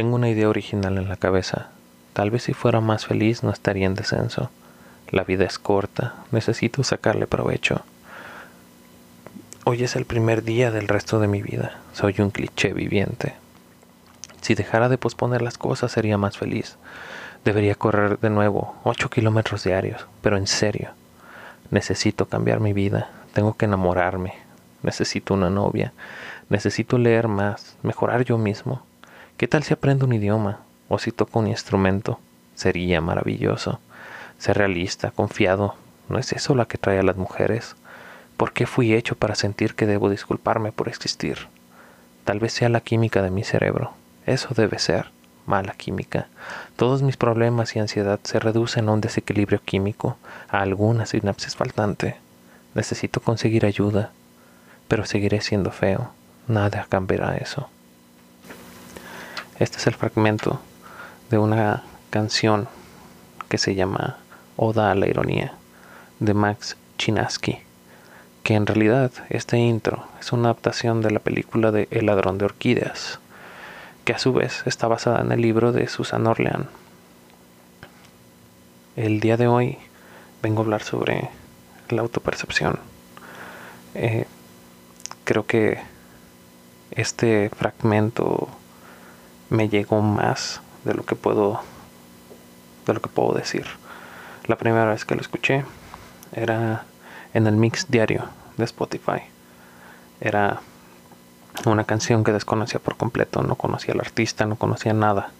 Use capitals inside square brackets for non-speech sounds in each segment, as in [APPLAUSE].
Tengo una idea original en la cabeza. Tal vez si fuera más feliz no estaría en descenso. La vida es corta, necesito sacarle provecho. Hoy es el primer día del resto de mi vida. Soy un cliché viviente. Si dejara de posponer las cosas sería más feliz. Debería correr de nuevo 8 kilómetros diarios, pero en serio. Necesito cambiar mi vida. Tengo que enamorarme. Necesito una novia. Necesito leer más, mejorar yo mismo. ¿Qué tal si aprendo un idioma o si toco un instrumento? Sería maravilloso. Ser realista, confiado, ¿no es eso la que trae a las mujeres? ¿Por qué fui hecho para sentir que debo disculparme por existir? Tal vez sea la química de mi cerebro. Eso debe ser mala química. Todos mis problemas y ansiedad se reducen a un desequilibrio químico, a alguna sinapsis faltante. Necesito conseguir ayuda, pero seguiré siendo feo. Nada cambiará eso. Este es el fragmento de una canción que se llama Oda a la ironía de Max Chinaski, que en realidad este intro es una adaptación de la película de El ladrón de orquídeas que a su vez está basada en el libro de Susan Orlean. El día de hoy vengo a hablar sobre la autopercepción. Eh, creo que este fragmento me llegó más de lo que puedo de lo que puedo decir. La primera vez que lo escuché era en el mix diario de Spotify. Era una canción que desconocía por completo, no conocía al artista, no conocía nada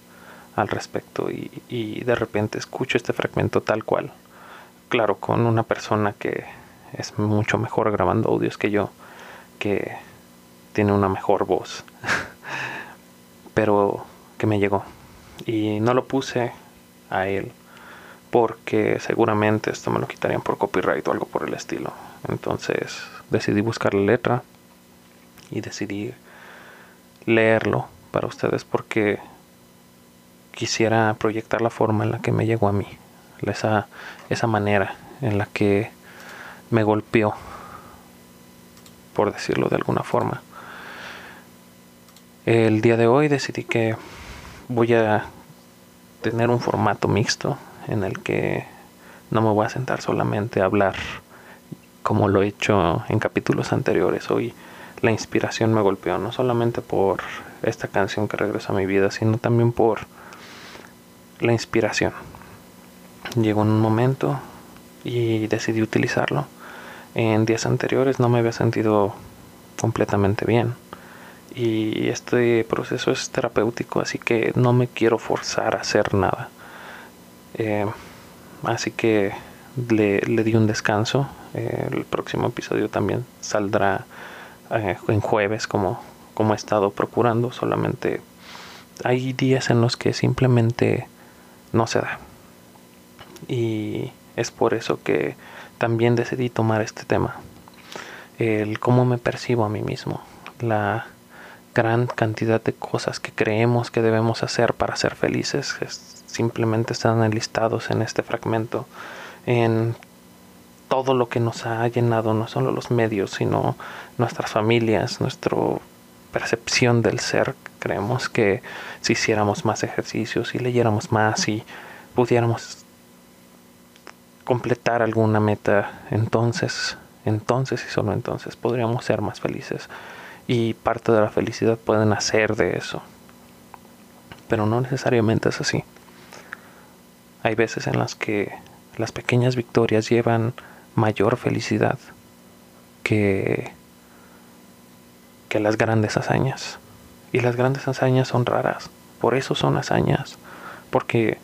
al respecto y, de repente escucho este fragmento tal cual. Claro, con una persona que es mucho mejor grabando audios que yo, que tiene una mejor voz, [LAUGHS] pero que me llegó. Y no lo puse a él porque seguramente esto me lo quitarían por copyright o algo por el estilo. Entonces decidí buscar la letra y decidí leerlo para ustedes porque quisiera proyectar la forma en la que me llegó a mí, esa, esa manera en la que me golpeó, por decirlo de alguna forma. El día de hoy decidí que voy a tener un formato mixto en el que no me voy a sentar solamente a hablar como lo he hecho en capítulos anteriores. Hoy la inspiración me golpeó, no solamente por esta canción que regresa a mi vida, sino también por la inspiración. Llegó en un momento y decidí utilizarlo. En días anteriores no me había sentido completamente bien. Y este proceso es terapéutico, así que no me quiero forzar a hacer nada. Eh, así que le, di un descanso. Eh, el próximo episodio también saldrá eh, en jueves como, como he estado procurando, solamente hay días en los que simplemente no se da. Y es por eso que también decidí tomar este tema. El cómo me percibo a mí mismo. La gran cantidad de cosas que creemos que debemos hacer para ser felices simplemente están enlistados en este fragmento. En todo lo que nos ha llenado, no solo los medios, sino nuestras familias, nuestra percepción del ser. Creemos que si hiciéramos más ejercicios, si leyéramos más, si pudiéramos completar alguna meta, entonces, entonces y solo entonces podríamos ser más felices. Y parte de la felicidad puede nacer de eso. Pero no necesariamente es así. Hay veces en las que las pequeñas victorias llevan mayor felicidad que, que las grandes hazañas. Y las grandes hazañas son raras. Por eso son hazañas. Porque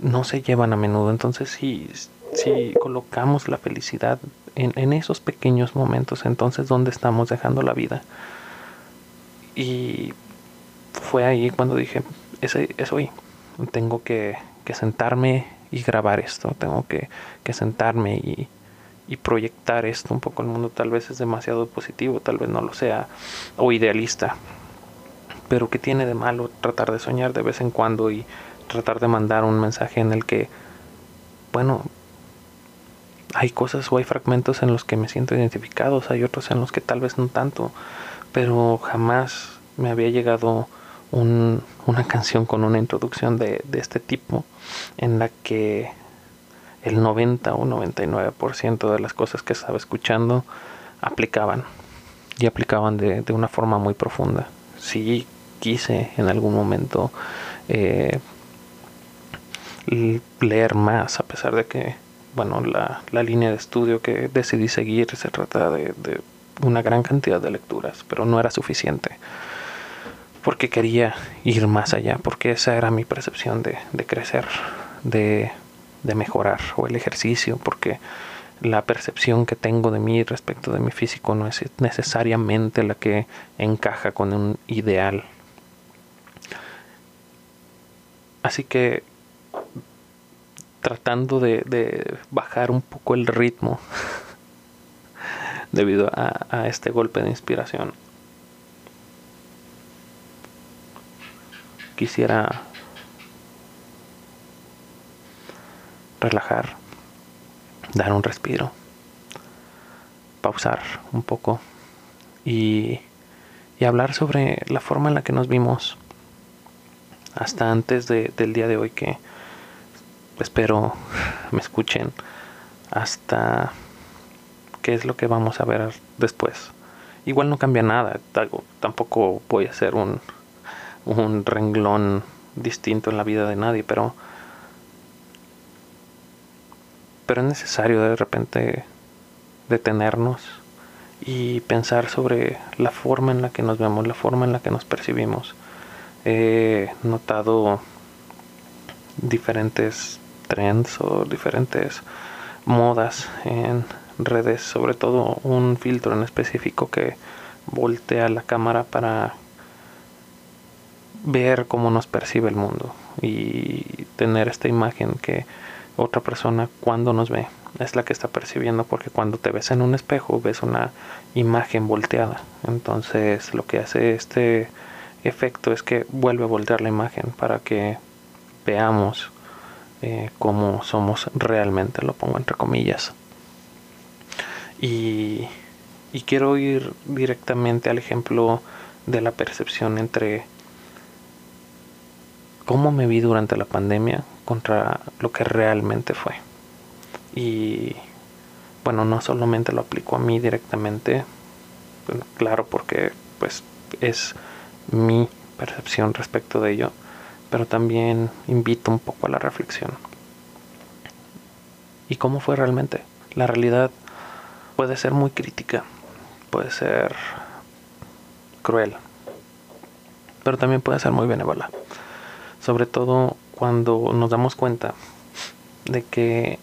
no se llevan a menudo. Entonces si, si colocamos la felicidad en, en esos pequeños momentos, entonces ¿dónde estamos dejando la vida? Y fue ahí cuando dije, es, es hoy. Tengo que, que sentarme y grabar esto, tengo que, sentarme y, proyectar esto un poco al mundo. Tal vez es demasiado positivo, tal vez no lo sea, o idealista. Pero que tiene de malo tratar de soñar de vez en cuando y tratar de mandar un mensaje en el que, bueno, hay cosas o hay fragmentos en los que me siento identificados, hay otros en los que tal vez no tanto, pero jamás me había llegado una canción con una introducción de, de este tipo en la que el 90 o 99% de las cosas que estaba escuchando aplicaban y aplicaban de, de una forma muy profunda. Sí quise en algún momento eh, leer más, a pesar de que, bueno, la, la, línea de estudio que decidí seguir se trata de, de una gran cantidad de lecturas, pero no era suficiente porque quería ir más allá, porque esa era mi percepción de, de crecer, de, de, mejorar, o el ejercicio, porque la percepción que tengo de mí respecto de mi físico no es necesariamente la que encaja con un ideal. Así que tratando de, de bajar un poco el ritmo [LAUGHS] debido a, a este golpe de inspiración, quisiera relajar, dar un respiro, pausar un poco y, y, hablar sobre la forma en la que nos vimos hasta antes de, del día de hoy que espero me escuchen hasta qué es lo que vamos a ver después. Igual no cambia nada, tampoco voy a hacer un un renglón distinto en la vida de nadie, pero pero es necesario de repente detenernos y pensar sobre la forma en la que nos vemos, la forma en la que nos percibimos. He notado diferentes trends o diferentes modas en redes, sobre todo un filtro en específico que voltea la cámara para ver cómo nos percibe el mundo y tener esta imagen que otra persona cuando nos ve es la que está percibiendo porque cuando te ves en un espejo ves una imagen volteada. Entonces lo que hace este efecto es que vuelve a voltear la imagen para que veamos eh, cómo somos realmente lo pongo entre comillas y, y quiero ir directamente al ejemplo de la percepción entre cómo me vi durante la pandemia contra lo que realmente fue. Y bueno, no solamente lo aplico a mí directamente, claro, porque pues es mi percepción respecto de ello, pero también invito un poco a la reflexión. ¿Y cómo fue realmente? La realidad puede ser muy crítica, puede ser cruel, pero también puede ser muy benévola sobre todo cuando nos damos cuenta de que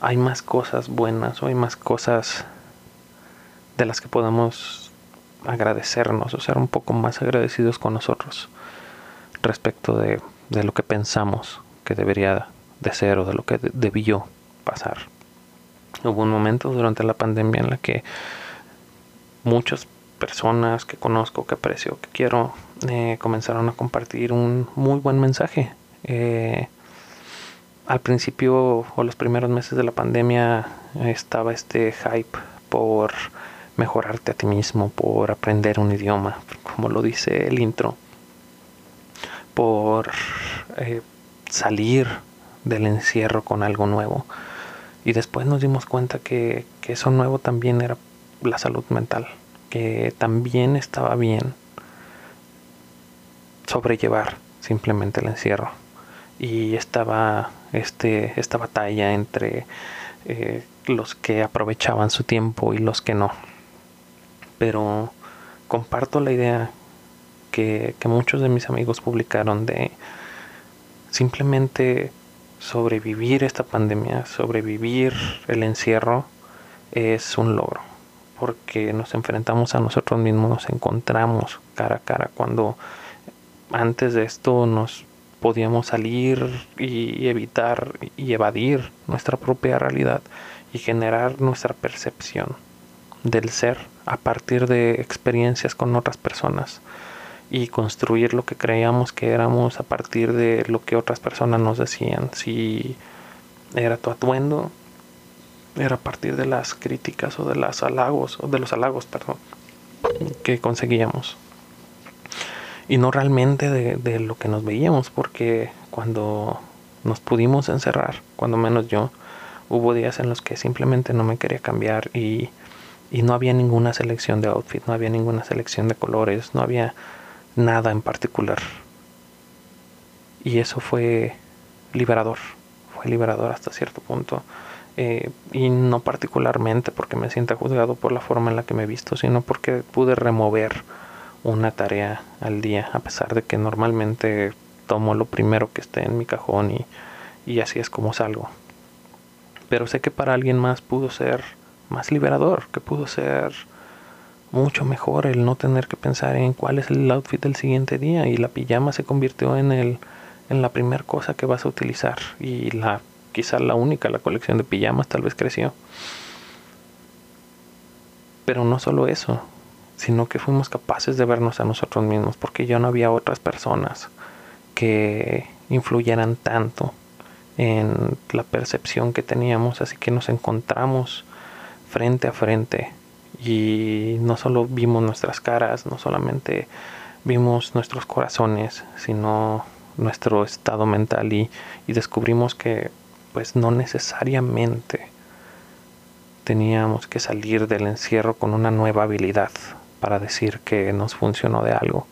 hay más cosas buenas o hay más cosas de las que podamos agradecernos o ser un poco más agradecidos con nosotros respecto de, de lo que pensamos que debería de ser o de lo que debió pasar. Hubo un momento durante la pandemia en la que muchos personas que conozco, que aprecio, que quiero, eh, comenzaron a compartir un muy buen mensaje. Eh, al principio o los primeros meses de la pandemia estaba este hype por mejorarte a ti mismo, por aprender un idioma, como lo dice el intro, por eh, salir del encierro con algo nuevo. Y después nos dimos cuenta que, eso nuevo también era la salud mental que también estaba bien sobrellevar simplemente el encierro y estaba este esta batalla entre eh, los que aprovechaban su tiempo y los que no pero comparto la idea que, muchos de mis amigos publicaron de simplemente sobrevivir esta pandemia sobrevivir el encierro es un logro porque nos enfrentamos a nosotros mismos, nos encontramos cara a cara, cuando antes de esto nos podíamos salir y evitar y evadir nuestra propia realidad y generar nuestra percepción del ser a partir de experiencias con otras personas y construir lo que creíamos que éramos a partir de lo que otras personas nos decían. Si era tu atuendo, era a partir de las críticas o de los halagos, o de los halagos, perdón, que conseguíamos. y no realmente de, de lo que nos veíamos, porque cuando nos pudimos encerrar, cuando menos yo, hubo días en los que simplemente no me quería cambiar y, y no había ninguna selección de outfit, no había ninguna selección de colores, no había nada en particular. Y eso fue liberador, fue liberador hasta cierto punto. Eh, y no particularmente porque me sienta juzgado por la forma en la que me he visto, sino porque pude remover una tarea al día, a pesar de que normalmente tomo lo primero que esté en mi cajón y, y así es como salgo. Pero sé que para alguien más pudo ser más liberador, que pudo ser mucho mejor el no tener que pensar en cuál es el outfit del siguiente día y la pijama se convirtió en el en la primera cosa que vas a utilizar y la quizá la única la colección de pijamas tal vez creció. Pero no solo eso sino que fuimos capaces de vernos a nosotros mismos porque ya no había otras personas que influyeran tanto en la percepción que teníamos así que nos encontramos frente a frente y no solo vimos nuestras caras, no solamente vimos nuestros corazones, sino nuestro estado mental y, y descubrimos que pues no necesariamente teníamos que salir del encierro con una nueva habilidad para decir que nos funcionó de algo.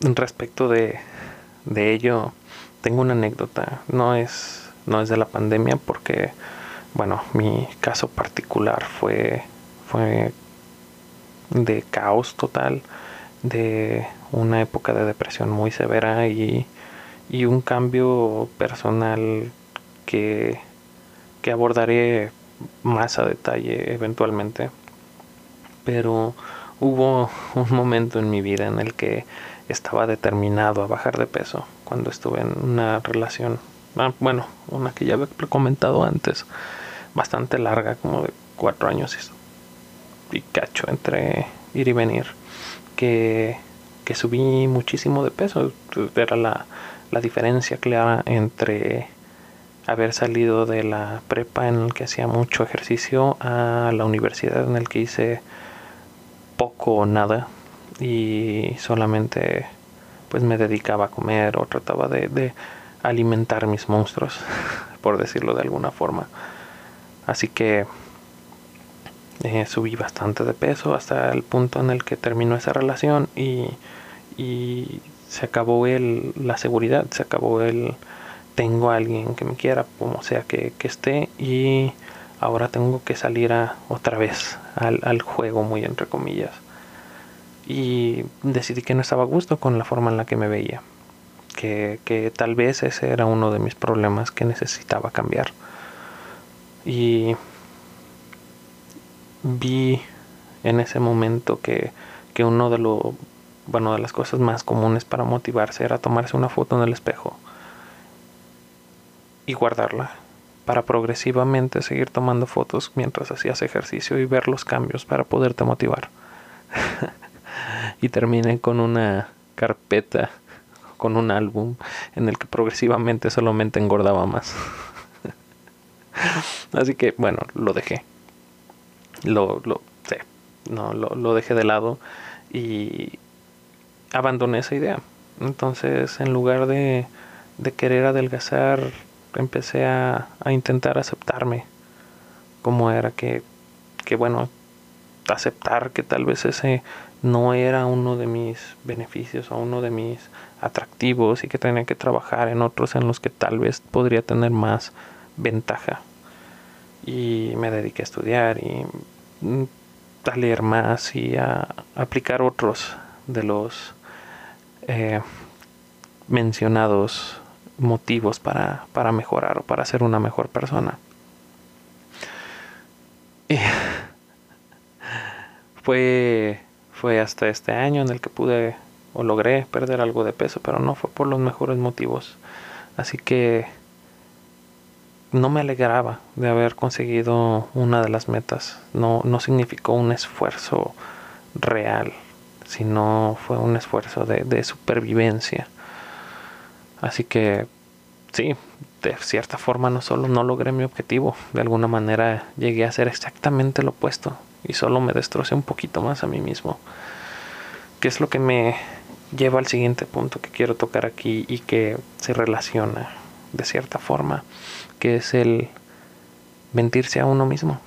Respecto de, de ello, tengo una anécdota. No es no es de la pandemia porque, bueno, mi caso particular fue, fue de caos total, de una época de depresión muy severa y, y un cambio personal que, que abordaré más a detalle eventualmente. Pero hubo un momento en mi vida en el que estaba determinado a bajar de peso cuando estuve en una relación Ah, bueno, una que ya había comentado antes, bastante larga, como de cuatro años y, cacho entre ir y venir, que, que subí muchísimo de peso. Era la, la diferencia clara entre haber salido de la prepa en el que hacía mucho ejercicio a la universidad en el que hice poco o nada y solamente pues me dedicaba a comer o trataba de alimentar mis monstruos, [LAUGHS] por decirlo de alguna forma. Así que eh, subí bastante de peso hasta el punto en el que terminó esa relación y, se acabó el, la seguridad, se acabó el tengo a alguien que me quiera, como sea que, que esté, y ahora tengo que salir a, otra vez al, al juego, muy entre comillas. Y decidí que no estaba a gusto con la forma en la que me veía que, tal vez ese era uno de mis problemas que necesitaba cambiar. Y vi en ese momento que, que uno de lo bueno de las cosas más comunes para motivarse era tomarse una foto en el espejo y guardarla para progresivamente seguir tomando fotos mientras hacías ejercicio y ver los cambios para poderte motivar. [LAUGHS] y terminé con una carpeta con un álbum en el que progresivamente solamente engordaba más. [LAUGHS] Así que bueno, lo dejé. Lo, lo, no, lo, lo dejé de lado y abandoné esa idea. Entonces, en lugar de, de querer adelgazar, empecé a, a, intentar aceptarme como era que, que bueno, aceptar que tal vez ese no era uno de mis beneficios o uno de mis atractivos y que tenía que trabajar en otros en los que tal vez podría tener más ventaja. Y me dediqué a estudiar y mm, a leer más y a aplicar otros de los eh, mencionados motivos para, para mejorar o para ser una mejor persona. Y [LAUGHS] fue, fue hasta este año en el que pude o logré perder algo de peso, pero no fue por los mejores motivos. Así que no me alegraba de haber conseguido una de las metas. No, no significó un esfuerzo real, sino fue un esfuerzo de, de supervivencia. Así que sí, de cierta forma no solo no logré mi objetivo, de alguna manera llegué a hacer exactamente lo opuesto y solo me destrocé un poquito más a mí mismo. ¿Qué es lo que me lleva al siguiente punto que quiero tocar aquí y que se relaciona de cierta forma, que es el mentirse a uno mismo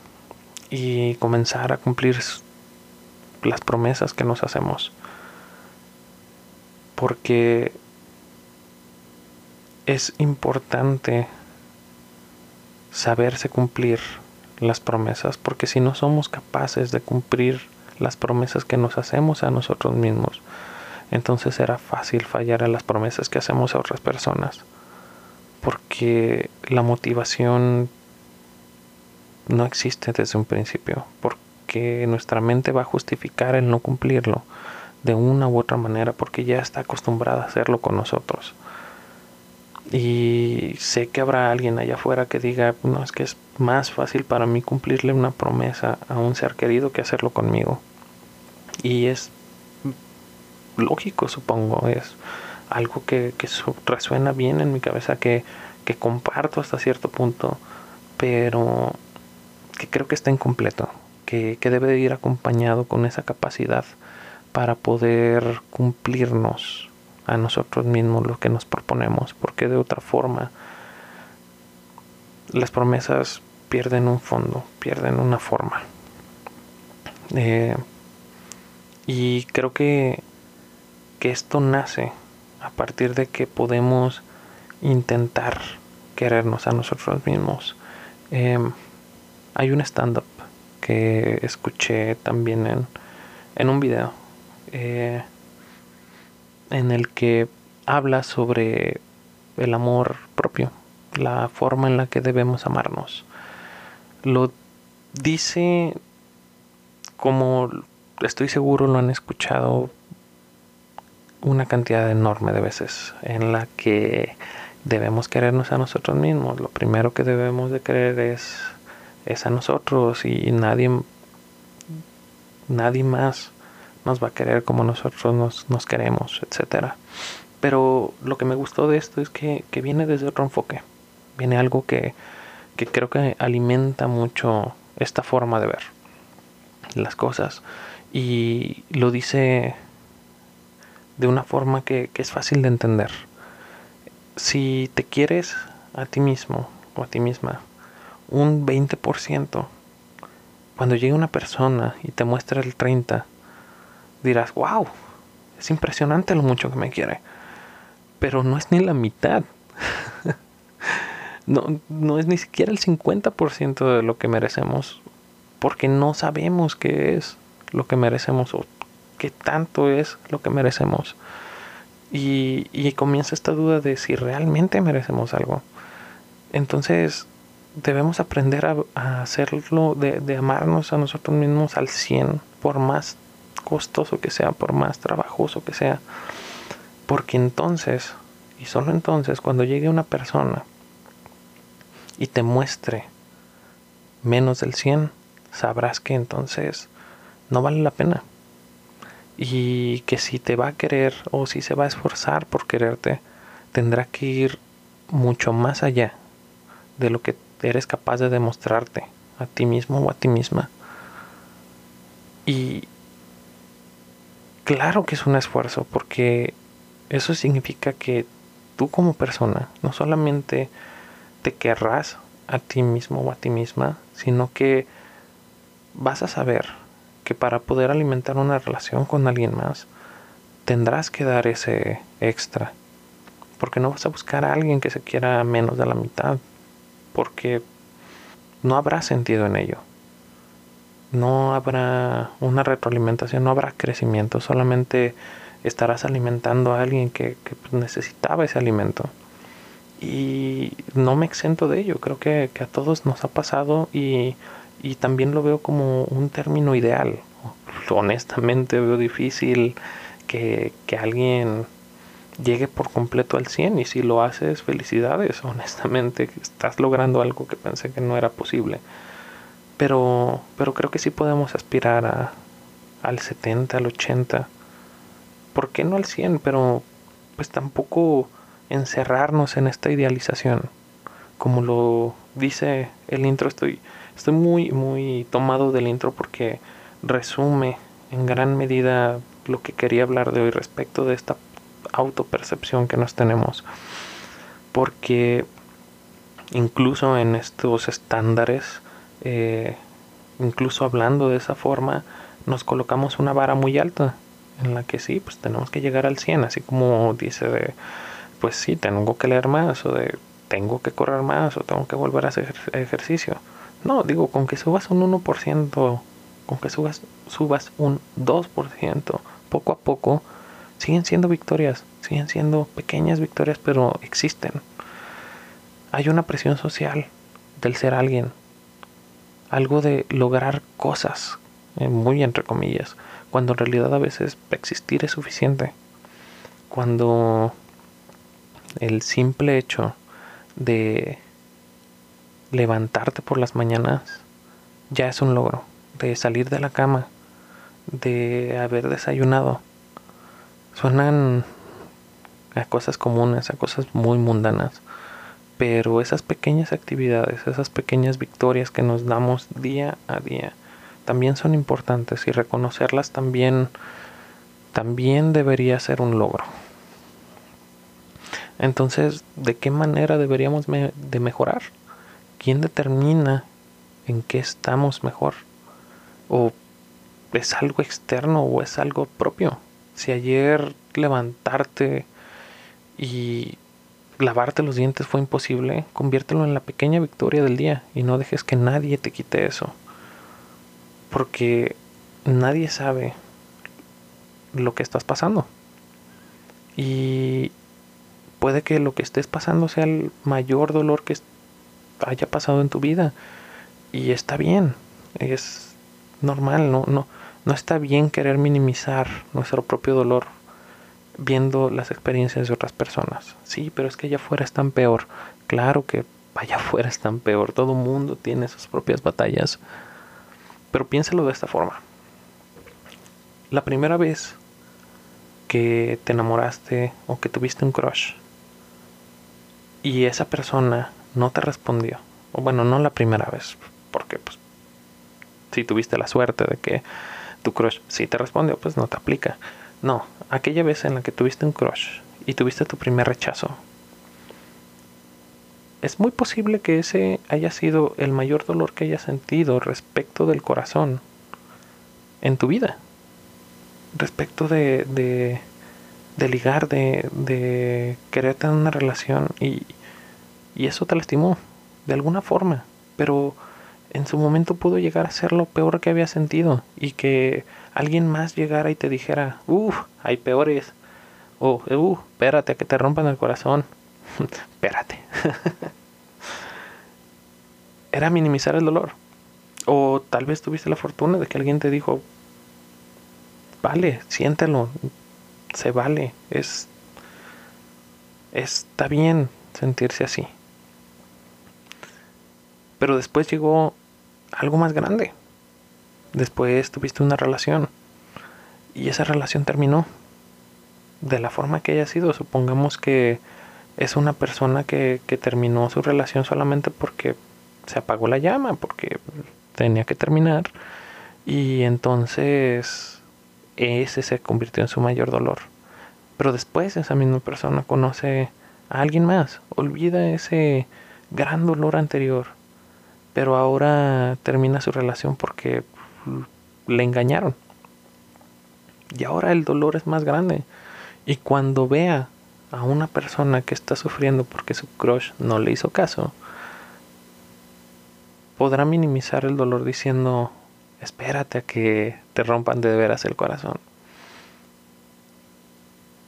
y comenzar a cumplir las promesas que nos hacemos. Porque es importante saberse cumplir las promesas, porque si no somos capaces de cumplir las promesas que nos hacemos a nosotros mismos, entonces será fácil fallar a las promesas que hacemos a otras personas, porque la motivación no existe desde un principio, porque nuestra mente va a justificar el no cumplirlo de una u otra manera, porque ya está acostumbrada a hacerlo con nosotros. Y sé que habrá alguien allá afuera que diga, no, es que es más fácil para mí cumplirle una promesa a un ser querido que hacerlo conmigo. Y es lógico, supongo, es algo que, resuena bien en mi cabeza, que, que comparto hasta cierto punto, pero que creo que está incompleto, que, que debe de ir acompañado con esa capacidad para poder cumplirnos a nosotros mismos lo que nos proponemos, porque de otra forma las promesas pierden un fondo, pierden una forma. Eh, y creo que, que esto nace a partir de que podemos intentar querernos a nosotros mismos. Em, hay un stand-up que escuché también en, en un video eh, en el que habla sobre el amor propio, la forma en la que debemos amarnos. Lo dice como estoy seguro lo han escuchado una cantidad enorme de veces en la que debemos querernos a nosotros mismos. Lo primero que debemos de querer es es a nosotros y nadie, nadie más nos va a querer como nosotros nos, queremos, etc. Pero lo que me gustó de esto es que, viene desde otro enfoque. Viene algo que, creo que alimenta mucho esta forma de ver las cosas. Y lo dice de una forma que, que es fácil de entender. Si te quieres a ti mismo o a ti misma, un 20%. Cuando llegue una persona y te muestra el 30%, dirás, wow, es impresionante lo mucho que me quiere. Pero no es ni la mitad. [LAUGHS] no, no es ni siquiera el 50% de lo que merecemos. Porque no sabemos qué es lo que merecemos o qué tanto es lo que merecemos. Y, comienza esta duda de si realmente merecemos algo. Entonces, debemos aprender a, hacerlo, de, amarnos a nosotros mismos al 100, por más costoso que sea, por más trabajoso que sea. Porque entonces, y solo entonces, cuando llegue una persona y te muestre menos del 100, sabrás que entonces no vale la pena. Y que si te va a querer o si se va a esforzar por quererte, tendrá que ir mucho más allá de lo que eres capaz de demostrarte a ti mismo o a ti misma. Y claro que es un esfuerzo porque eso significa que tú como persona no solamente te querrás a ti mismo o a ti misma, sino que vas a saber que para poder alimentar una relación con alguien más, tendrás que dar ese extra. Porque no vas a buscar a alguien que se quiera menos de la mitad porque no habrá sentido en ello. No habrá una retroalimentación, no habrá crecimiento, solamente estarás alimentando a alguien que, pues, necesitaba ese alimento. Y no me exento de ello, creo que, a todos nos ha pasado y, y también lo veo como un término ideal. Honestamente veo difícil que, que alguien llegue por completo al 100 y si lo haces, felicidades, honestamente, estás logrando algo que pensé que no era posible. Pero, pero creo que sí podemos aspirar a, al 70, al 80. ¿Por qué no al 100? Pero pues tampoco encerrarnos en esta idealización. Como lo dice el intro, estoy, estoy muy, muy tomado del intro porque resume en gran medida lo que quería hablar de hoy respecto de esta autopercepción que nos tenemos. Porque incluso en estos estándares, eh, incluso hablando de esa forma, nos colocamos una vara muy alta en la que sí, pues tenemos que llegar al 100, así como dice de, pues sí, tengo que leer más o de tengo que correr más o tengo que volver a hacer ejercicio. No, digo, con que subas un 1%, con que subas, subas un 2%, poco a poco, siguen siendo victorias, siguen siendo pequeñas victorias, pero existen. Hay una presión social del ser alguien, algo de lograr cosas, eh, muy entre comillas, cuando en realidad a veces existir es suficiente. Cuando el simple hecho de levantarte por las mañanas ya es un logro, de salir de la cama, de haber desayunado. Suenan a cosas comunes, a cosas muy mundanas, pero esas pequeñas actividades, esas pequeñas victorias que nos damos día a día, también son importantes y reconocerlas también también debería ser un logro. Entonces, ¿de qué manera deberíamos de mejorar? ¿Quién determina en qué estamos mejor? ¿O es algo externo o es algo propio? Si ayer levantarte y lavarte los dientes fue imposible, conviértelo en la pequeña victoria del día y no dejes que nadie te quite eso. Porque nadie sabe lo que estás pasando. Y puede que lo que estés pasando sea el mayor dolor que haya pasado en tu vida. Y está bien, es normal, no, no, no está bien querer minimizar nuestro propio dolor viendo las experiencias de otras personas. Sí, pero es que allá afuera están peor. Claro que allá afuera están peor. Todo mundo tiene sus propias batallas. Pero piénsalo de esta forma. La primera vez que te enamoraste o que tuviste un crush y esa persona no te respondió, o bueno, no la primera vez, porque pues si tuviste la suerte de que tu crush sí te respondió, pues no te aplica. No, aquella vez en la que tuviste un crush y tuviste tu primer rechazo. Es muy posible que ese haya sido el mayor dolor que hayas sentido respecto del corazón en tu vida. Respecto de, de, de ligar, de, de querer tener una relación y, y eso te lastimó, de alguna forma, pero en su momento pudo llegar a ser lo peor que había sentido y que alguien más llegara y te dijera, uff, hay peores, o uh, espérate a que te rompan el corazón, [LAUGHS] espérate. [LAUGHS] Era minimizar el dolor. O tal vez tuviste la fortuna de que alguien te dijo, vale, siéntelo, se vale, es está bien sentirse así. Pero después llegó algo más grande. Después tuviste una relación. Y esa relación terminó. De la forma que haya sido. Supongamos que es una persona que, que terminó su relación solamente porque se apagó la llama, porque tenía que terminar. Y entonces ese se convirtió en su mayor dolor. Pero después esa misma persona conoce a alguien más. Olvida ese gran dolor anterior pero ahora termina su relación porque le engañaron. Y ahora el dolor es más grande. Y cuando vea a una persona que está sufriendo porque su crush no le hizo caso, podrá minimizar el dolor diciendo, espérate a que te rompan de veras el corazón.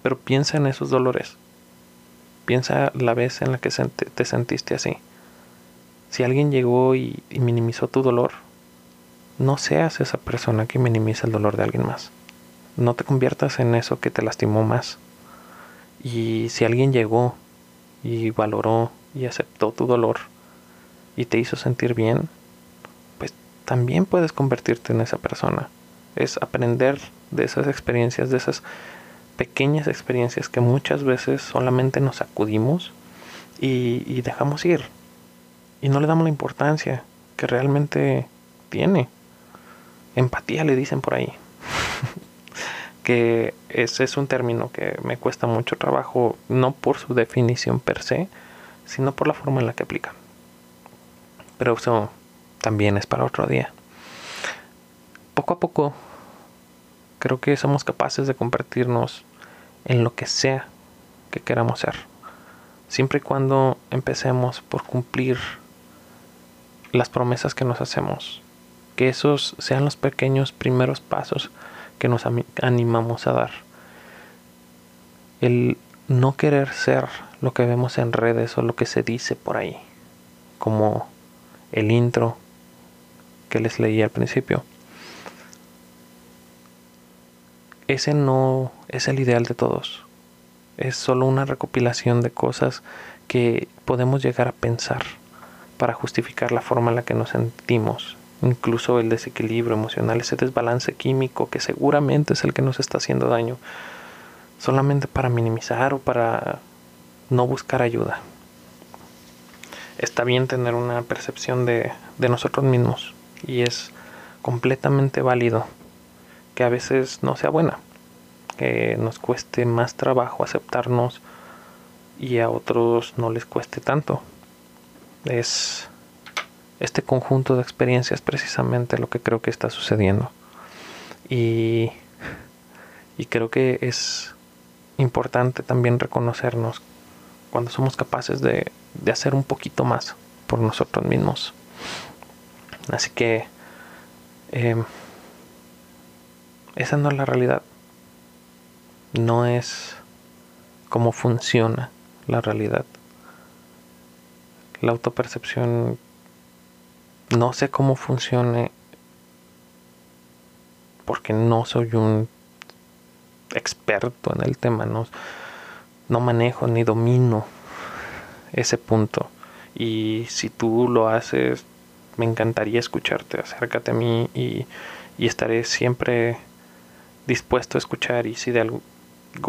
Pero piensa en esos dolores. Piensa la vez en la que te sentiste así. Si alguien llegó y, minimizó tu dolor, no seas esa persona que minimiza el dolor de alguien más. No te conviertas en eso que te lastimó más. Y si alguien llegó y valoró y aceptó tu dolor y te hizo sentir bien, pues también puedes convertirte en esa persona. Es aprender de esas experiencias, de esas pequeñas experiencias que muchas veces solamente nos acudimos y, y dejamos ir y no le damos la importancia que realmente tiene. Empatía le dicen por ahí. [LAUGHS] que ese es un término que me cuesta mucho trabajo, no por su definición per se, sino por la forma en la que aplica. Pero eso también es para otro día. Poco a poco creo que somos capaces de convertirnos en lo que sea que queramos ser. Siempre y cuando empecemos por cumplir las promesas que nos hacemos. Que esos sean los pequeños primeros pasos que nos animamos a dar. El no querer ser lo que vemos en redes o lo que se dice por ahí. Como el intro que les leí al principio. Ese no es el ideal de todos. Es solo una recopilación de cosas que podemos llegar a pensar para justificar la forma en la que nos sentimos. Incluso el desequilibrio emocional, ese desbalance químico que seguramente es el que nos está haciendo daño. Solamente para minimizar o para no buscar ayuda. Está bien tener una percepción de, nosotros mismos y es completamente válido que a veces no sea buena, que nos cueste más trabajo aceptarnos y a otros no les cueste tanto. Es este conjunto de experiencias precisamente lo que creo que está sucediendo. Y, y creo que es importante también reconocernos cuando somos capaces de, de hacer un poquito más por nosotros mismos. Así que eh, esa no es la realidad. No es cómo funciona la realidad. La autopercepción no sé cómo funcione porque no soy un experto en el tema, no, no manejo ni domino ese punto. Y si tú lo haces, me encantaría escucharte, acércate a mí y, y estaré siempre dispuesto a escuchar y si de algo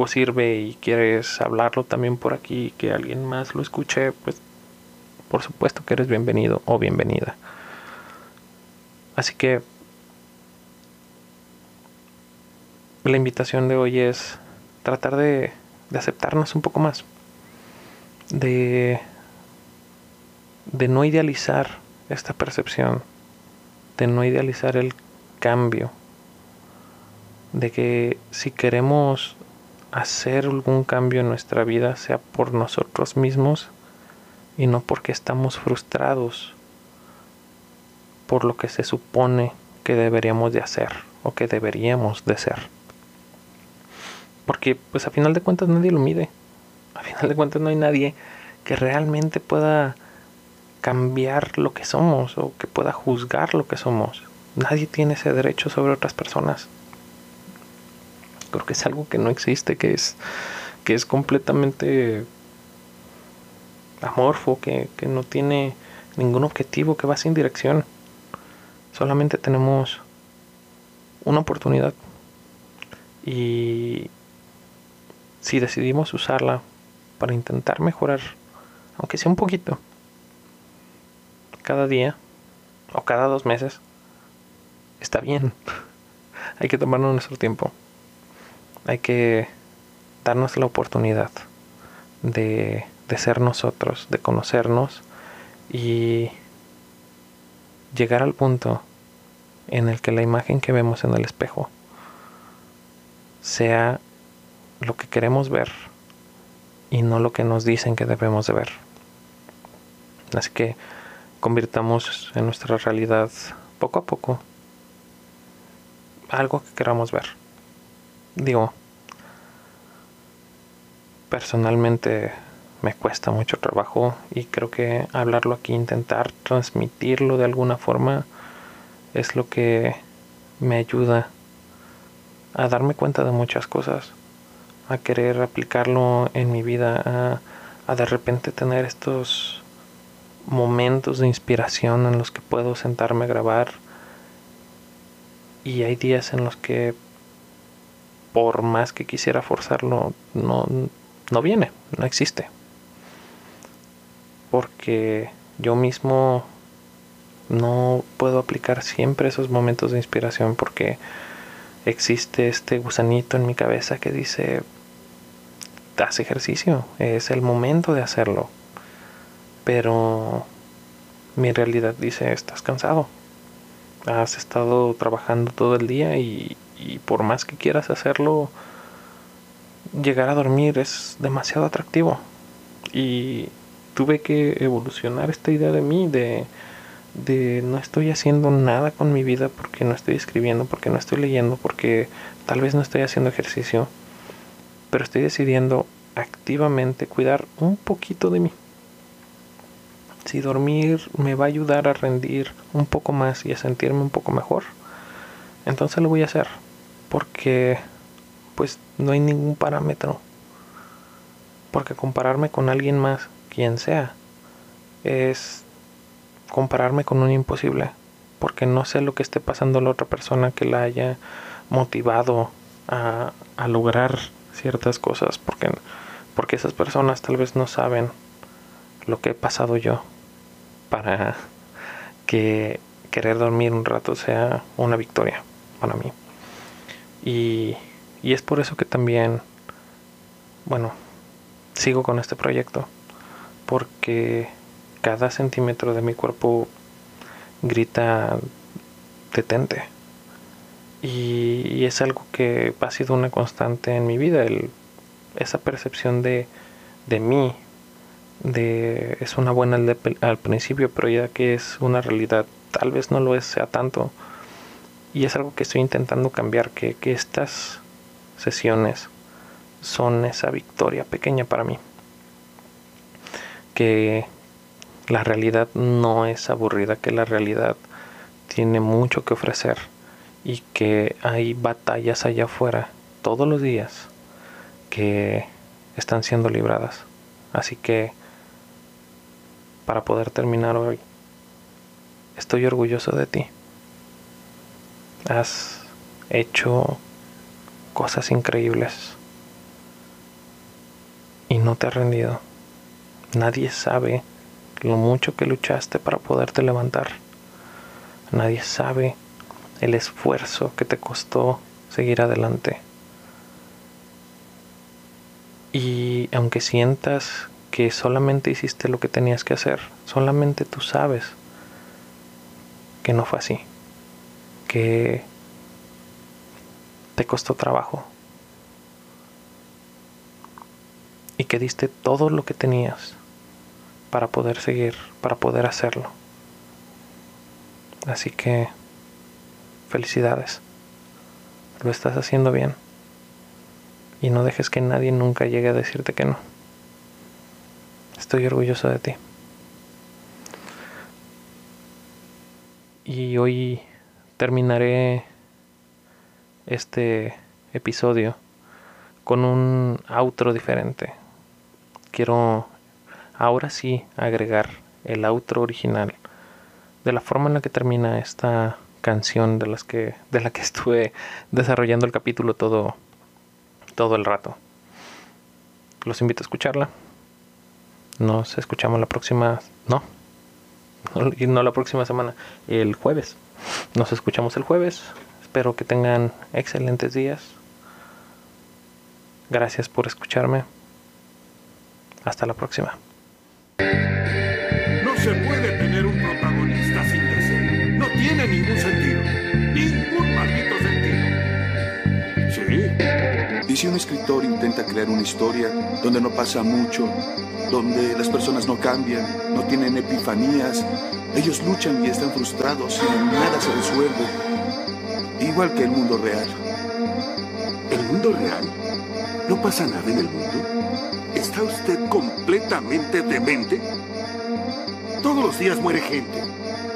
sirve y quieres hablarlo también por aquí, que alguien más lo escuche, pues por supuesto que eres bienvenido o bienvenida. Así que la invitación de hoy es tratar de, aceptarnos un poco más, de no idealizar esta percepción, de no idealizar el cambio de que si queremos hacer algún cambio en nuestra vida sea por nosotros mismos y no porque estamos frustrados por lo que se supone que deberíamos de hacer o que deberíamos de ser. Porque pues a final de cuentas nadie lo mide. A final de cuentas no hay nadie que realmente pueda cambiar lo que somos o que pueda juzgar lo que somos. Nadie tiene ese derecho sobre otras personas creo que es algo que no existe, que es, que es completamente amorfo, que, que no tiene ningún objetivo, que va sin dirección. Solamente tenemos una oportunidad. Y si decidimos usarla para intentar mejorar, aunque sea un poquito, cada día o cada dos meses, está bien. [LAUGHS] Hay que tomarnos nuestro tiempo hay que darnos la oportunidad de, de ser nosotros, de conocernos y llegar al punto en el que la imagen que vemos en el espejo sea lo que queremos ver y no lo que nos dicen que debemos de ver. Así que convirtamos en nuestra realidad poco a poco algo que queramos ver digo, personalmente me cuesta mucho trabajo y creo que hablarlo aquí, intentar transmitirlo de alguna forma, es lo que me ayuda a darme cuenta de muchas cosas, a querer aplicarlo en mi vida, a, a de repente tener estos momentos de inspiración en los que puedo sentarme a grabar y hay días en los que por más que quisiera forzarlo, no, no viene, no existe. Porque yo mismo no puedo aplicar siempre esos momentos de inspiración porque existe este gusanito en mi cabeza que dice, haz ejercicio, es el momento de hacerlo. Pero mi realidad dice, estás cansado. Has estado trabajando todo el día y, y por más que quieras hacerlo, llegar a dormir es demasiado atractivo. Y tuve que evolucionar esta idea de mí, de, de no estoy haciendo nada con mi vida porque no estoy escribiendo, porque no estoy leyendo, porque tal vez no estoy haciendo ejercicio, pero estoy decidiendo activamente cuidar un poquito de mí. Si dormir me va a ayudar a rendir un poco más y a sentirme un poco mejor, entonces lo voy a hacer, porque pues no hay ningún parámetro. Porque compararme con alguien más, quien sea, es compararme con un imposible. Porque no sé lo que esté pasando a la otra persona que la haya motivado a, a lograr ciertas cosas. Porque, porque esas personas tal vez no saben lo que he pasado yo para que querer dormir un rato sea una victoria para mí. Y y es por eso que también, bueno, sigo con este proyecto. Porque cada centímetro de mi cuerpo grita detente. Y, es algo que ha sido una constante en mi vida, esa percepción de, mí, es una buena al, principio, pero ya que es una realidad, tal vez no lo es, sea tanto. Y es algo que estoy intentando cambiar, que estas sesiones son esa victoria pequeña para mí. Que la realidad no es aburrida, que la realidad tiene mucho que ofrecer y que hay batallas allá afuera todos los días que están siendo libradas. Así que para poder terminar hoy, estoy orgulloso de ti. Has hecho cosas increíbles y no te has rendido. Nadie sabe lo mucho que luchaste para poderte levantar. Nadie sabe el esfuerzo que te costó seguir adelante. Y aunque sientas que solamente hiciste lo que tenías que hacer, solamente tú sabes que no fue así. Que te costó trabajo y que diste todo lo que tenías para poder seguir, para poder hacerlo. Así que felicidades. Lo estás haciendo bien. Y no dejes que nadie nunca llegue a decirte que no. Estoy orgulloso de ti. Y hoy terminaré este episodio con un outro diferente. Quiero ahora sí agregar el outro original de la forma en la que termina esta canción de las que de la que [LAUGHS] estuve desarrollando el capítulo todo todo el rato. Los invito a escucharla. Nos escuchamos la próxima, no, [LAUGHS] no la próxima semana, el jueves. Nos escuchamos el jueves. Espero que tengan excelentes días. Gracias por escucharme. Hasta la próxima. No se puede tener un protagonista sin deseo. No tiene ningún sentido. Ningún maldito sentido. Sí. Y si un escritor intenta crear una historia donde no pasa mucho, donde las personas no cambian, no tienen epifanías, ellos luchan y están frustrados y nada se resuelve igual que el mundo real. ¿El mundo real? ¿No pasa nada en el mundo? ¿Está usted completamente demente? Todos los días muere gente.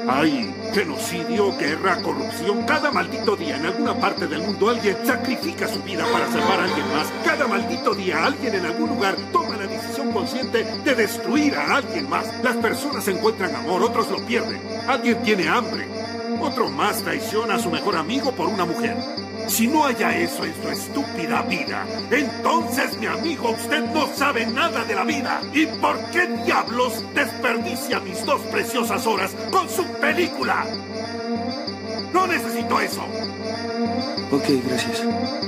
Hay genocidio, guerra, corrupción. Cada maldito día en alguna parte del mundo alguien sacrifica su vida para salvar a alguien más. Cada maldito día alguien en algún lugar toma la decisión consciente de destruir a alguien más. Las personas encuentran amor, otros lo pierden. Alguien tiene hambre, otro más traiciona a su mejor amigo por una mujer. Si no haya eso en su estúpida vida, entonces, mi amigo, usted no sabe nada de la vida. ¿Y por qué diablos desperdicia mis dos preciosas horas con su película? No necesito eso. Ok, gracias.